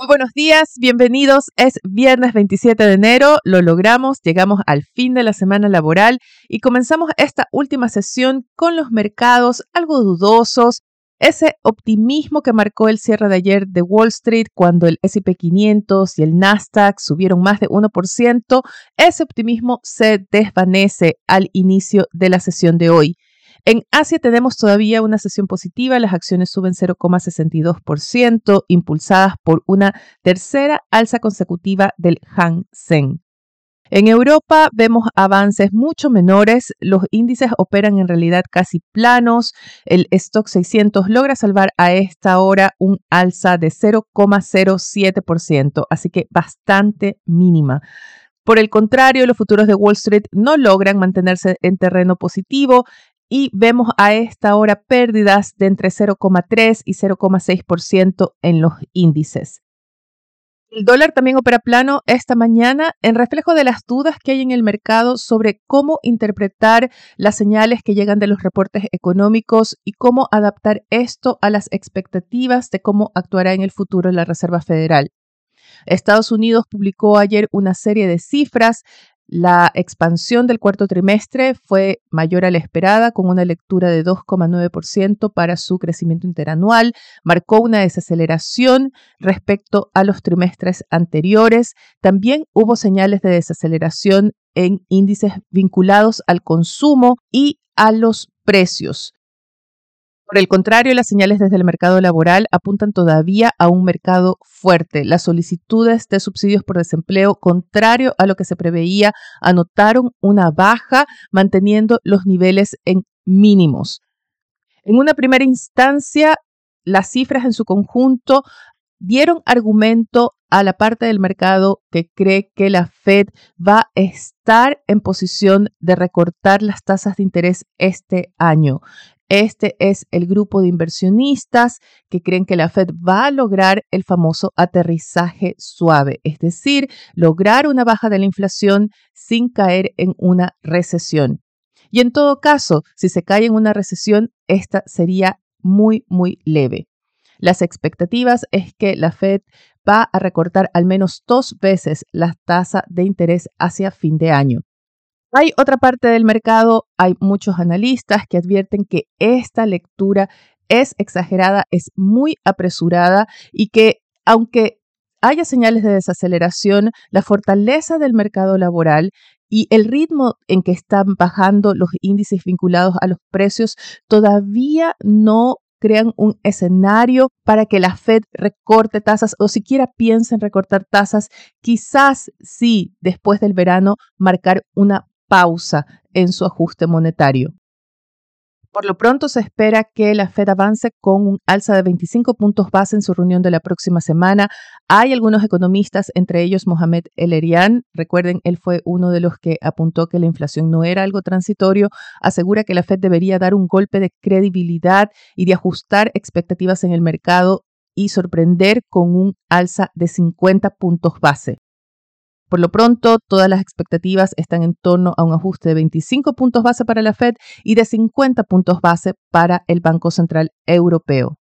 Muy buenos días, bienvenidos. Es viernes 27 de enero, lo logramos, llegamos al fin de la semana laboral y comenzamos esta última sesión con los mercados algo dudosos. Ese optimismo que marcó el cierre de ayer de Wall Street cuando el SP 500 y el Nasdaq subieron más de 1%, ese optimismo se desvanece al inicio de la sesión de hoy. En Asia tenemos todavía una sesión positiva, las acciones suben 0,62%, impulsadas por una tercera alza consecutiva del Hang Seng. En Europa vemos avances mucho menores, los índices operan en realidad casi planos, el stock 600 logra salvar a esta hora un alza de 0,07%, así que bastante mínima. Por el contrario, los futuros de Wall Street no logran mantenerse en terreno positivo y vemos a esta hora pérdidas de entre 0,3 y 0,6% en los índices. El dólar también opera plano esta mañana en reflejo de las dudas que hay en el mercado sobre cómo interpretar las señales que llegan de los reportes económicos y cómo adaptar esto a las expectativas de cómo actuará en el futuro la Reserva Federal. Estados Unidos publicó ayer una serie de cifras la expansión del cuarto trimestre fue mayor a la esperada, con una lectura de 2,9% para su crecimiento interanual. Marcó una desaceleración respecto a los trimestres anteriores. También hubo señales de desaceleración en índices vinculados al consumo y a los precios. Por el contrario, las señales desde el mercado laboral apuntan todavía a un mercado fuerte. Las solicitudes de subsidios por desempleo, contrario a lo que se preveía, anotaron una baja, manteniendo los niveles en mínimos. En una primera instancia, las cifras en su conjunto dieron argumento a la parte del mercado que cree que la Fed va a estar en posición de recortar las tasas de interés este año. Este es el grupo de inversionistas que creen que la Fed va a lograr el famoso aterrizaje suave, es decir, lograr una baja de la inflación sin caer en una recesión. Y en todo caso, si se cae en una recesión, esta sería muy, muy leve. Las expectativas es que la Fed va a recortar al menos dos veces la tasa de interés hacia fin de año. Hay otra parte del mercado, hay muchos analistas que advierten que esta lectura es exagerada, es muy apresurada y que aunque haya señales de desaceleración, la fortaleza del mercado laboral y el ritmo en que están bajando los índices vinculados a los precios todavía no crean un escenario para que la Fed recorte tasas o siquiera piense en recortar tasas, quizás sí después del verano marcar una pausa en su ajuste monetario. Por lo pronto se espera que la Fed avance con un alza de 25 puntos base en su reunión de la próxima semana. Hay algunos economistas, entre ellos Mohamed El Erian, recuerden, él fue uno de los que apuntó que la inflación no era algo transitorio, asegura que la Fed debería dar un golpe de credibilidad y de ajustar expectativas en el mercado y sorprender con un alza de 50 puntos base. Por lo pronto, todas las expectativas están en torno a un ajuste de 25 puntos base para la Fed y de 50 puntos base para el Banco Central Europeo.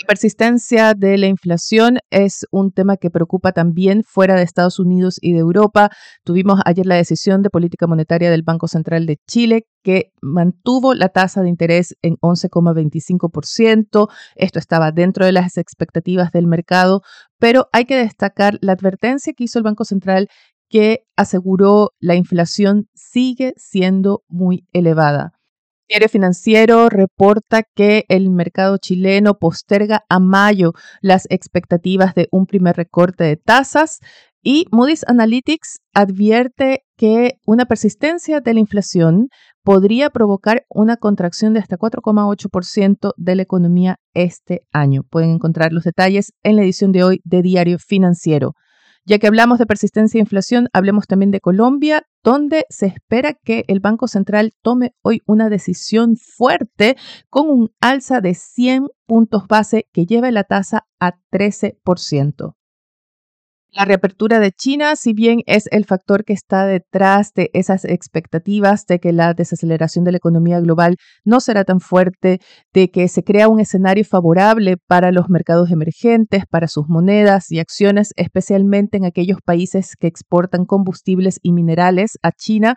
La persistencia de la inflación es un tema que preocupa también fuera de Estados Unidos y de Europa. Tuvimos ayer la decisión de política monetaria del Banco Central de Chile que mantuvo la tasa de interés en 11,25%. Esto estaba dentro de las expectativas del mercado, pero hay que destacar la advertencia que hizo el Banco Central que aseguró la inflación sigue siendo muy elevada. Diario Financiero reporta que el mercado chileno posterga a mayo las expectativas de un primer recorte de tasas y Moody's Analytics advierte que una persistencia de la inflación podría provocar una contracción de hasta 4,8% de la economía este año. Pueden encontrar los detalles en la edición de hoy de Diario Financiero. Ya que hablamos de persistencia e inflación, hablemos también de Colombia, donde se espera que el Banco Central tome hoy una decisión fuerte con un alza de 100 puntos base que lleve la tasa a 13%. La reapertura de China, si bien es el factor que está detrás de esas expectativas de que la desaceleración de la economía global no será tan fuerte, de que se crea un escenario favorable para los mercados emergentes, para sus monedas y acciones, especialmente en aquellos países que exportan combustibles y minerales a China,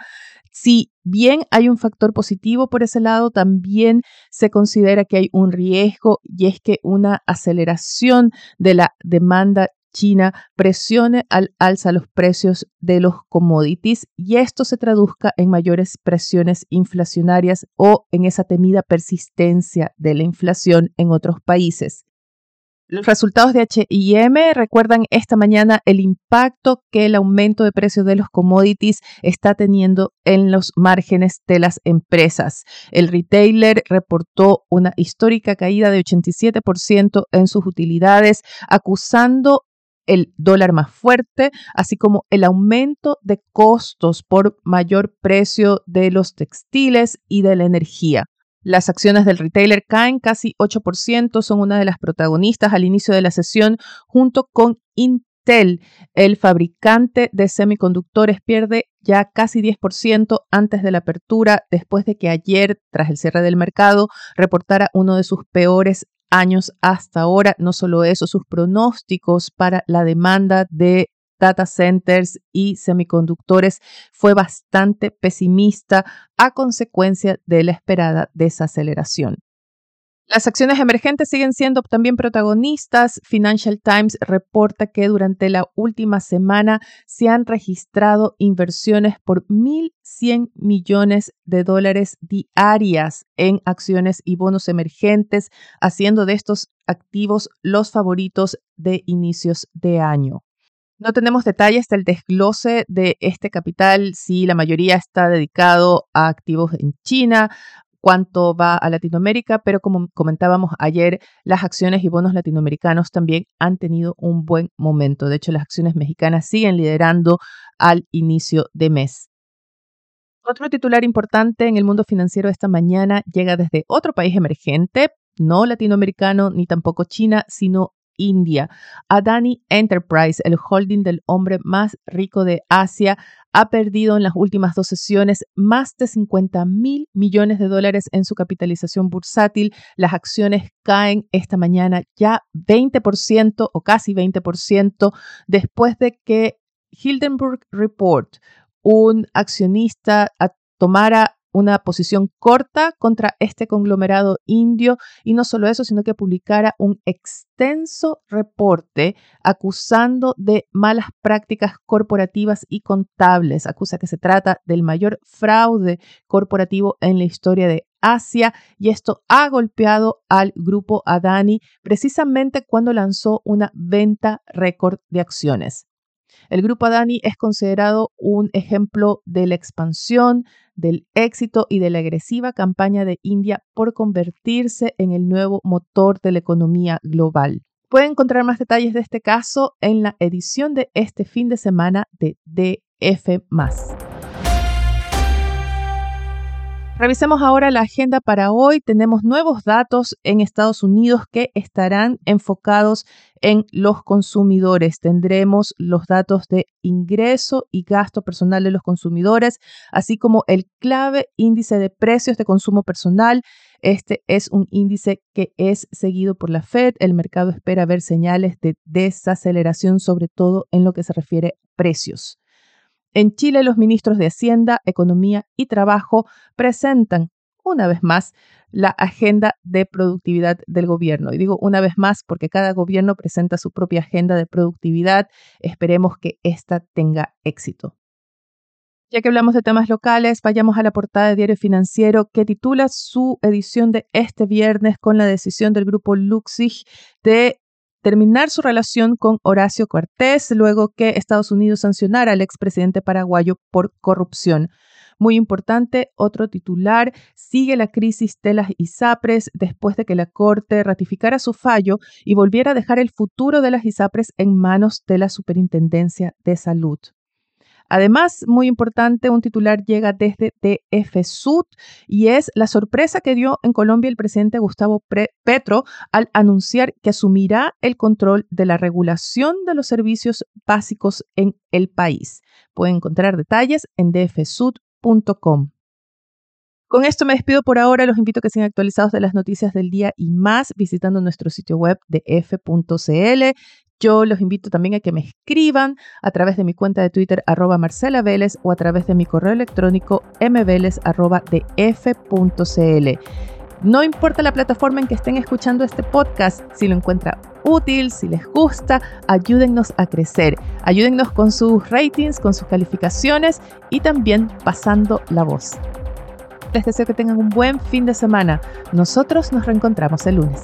si bien hay un factor positivo por ese lado, también se considera que hay un riesgo y es que una aceleración de la demanda China presione al alza los precios de los commodities y esto se traduzca en mayores presiones inflacionarias o en esa temida persistencia de la inflación en otros países. Los resultados de HIM recuerdan esta mañana el impacto que el aumento de precios de los commodities está teniendo en los márgenes de las empresas. El retailer reportó una histórica caída de 87% en sus utilidades, acusando el dólar más fuerte, así como el aumento de costos por mayor precio de los textiles y de la energía. Las acciones del retailer caen casi 8%, son una de las protagonistas al inicio de la sesión, junto con Intel, el fabricante de semiconductores, pierde ya casi 10% antes de la apertura, después de que ayer, tras el cierre del mercado, reportara uno de sus peores años hasta ahora. No solo eso, sus pronósticos para la demanda de data centers y semiconductores fue bastante pesimista a consecuencia de la esperada desaceleración. Las acciones emergentes siguen siendo también protagonistas. Financial Times reporta que durante la última semana se han registrado inversiones por 1.100 millones de dólares diarias en acciones y bonos emergentes, haciendo de estos activos los favoritos de inicios de año. No tenemos detalles del desglose de este capital, si la mayoría está dedicado a activos en China, cuánto va a Latinoamérica, pero como comentábamos ayer, las acciones y bonos latinoamericanos también han tenido un buen momento. De hecho, las acciones mexicanas siguen liderando al inicio de mes. Otro titular importante en el mundo financiero esta mañana llega desde otro país emergente, no latinoamericano ni tampoco China, sino India. Adani Enterprise, el holding del hombre más rico de Asia, ha perdido en las últimas dos sesiones más de 50 mil millones de dólares en su capitalización bursátil. Las acciones caen esta mañana ya 20% o casi 20% después de que Hildenburg Report, un accionista, tomara una posición corta contra este conglomerado indio y no solo eso, sino que publicara un extenso reporte acusando de malas prácticas corporativas y contables. Acusa que se trata del mayor fraude corporativo en la historia de Asia y esto ha golpeado al grupo Adani precisamente cuando lanzó una venta récord de acciones. El grupo Adani es considerado un ejemplo de la expansión, del éxito y de la agresiva campaña de India por convertirse en el nuevo motor de la economía global. Pueden encontrar más detalles de este caso en la edición de este fin de semana de DF. Revisemos ahora la agenda para hoy. Tenemos nuevos datos en Estados Unidos que estarán enfocados en los consumidores. Tendremos los datos de ingreso y gasto personal de los consumidores, así como el clave índice de precios de consumo personal. Este es un índice que es seguido por la Fed. El mercado espera ver señales de desaceleración, sobre todo en lo que se refiere a precios. En Chile, los ministros de Hacienda, Economía y Trabajo presentan una vez más la agenda de productividad del gobierno. Y digo una vez más porque cada gobierno presenta su propia agenda de productividad. Esperemos que esta tenga éxito. Ya que hablamos de temas locales, vayamos a la portada de Diario Financiero que titula su edición de este viernes con la decisión del grupo Luxig de terminar su relación con Horacio Cortés luego que Estados Unidos sancionara al expresidente paraguayo por corrupción. Muy importante, otro titular, sigue la crisis de las ISAPRES después de que la Corte ratificara su fallo y volviera a dejar el futuro de las ISAPRES en manos de la Superintendencia de Salud. Además, muy importante, un titular llega desde DF y es la sorpresa que dio en Colombia el presidente Gustavo Petro al anunciar que asumirá el control de la regulación de los servicios básicos en el país. Pueden encontrar detalles en dfsud.com. Con esto me despido por ahora. Los invito a que sean actualizados de las noticias del día y más visitando nuestro sitio web de f.cl. Yo los invito también a que me escriban a través de mi cuenta de Twitter arroba Marcela Vélez o a través de mi correo electrónico mveles No importa la plataforma en que estén escuchando este podcast, si lo encuentra útil, si les gusta, ayúdennos a crecer. Ayúdennos con sus ratings, con sus calificaciones y también pasando la voz. Les deseo que tengan un buen fin de semana. Nosotros nos reencontramos el lunes.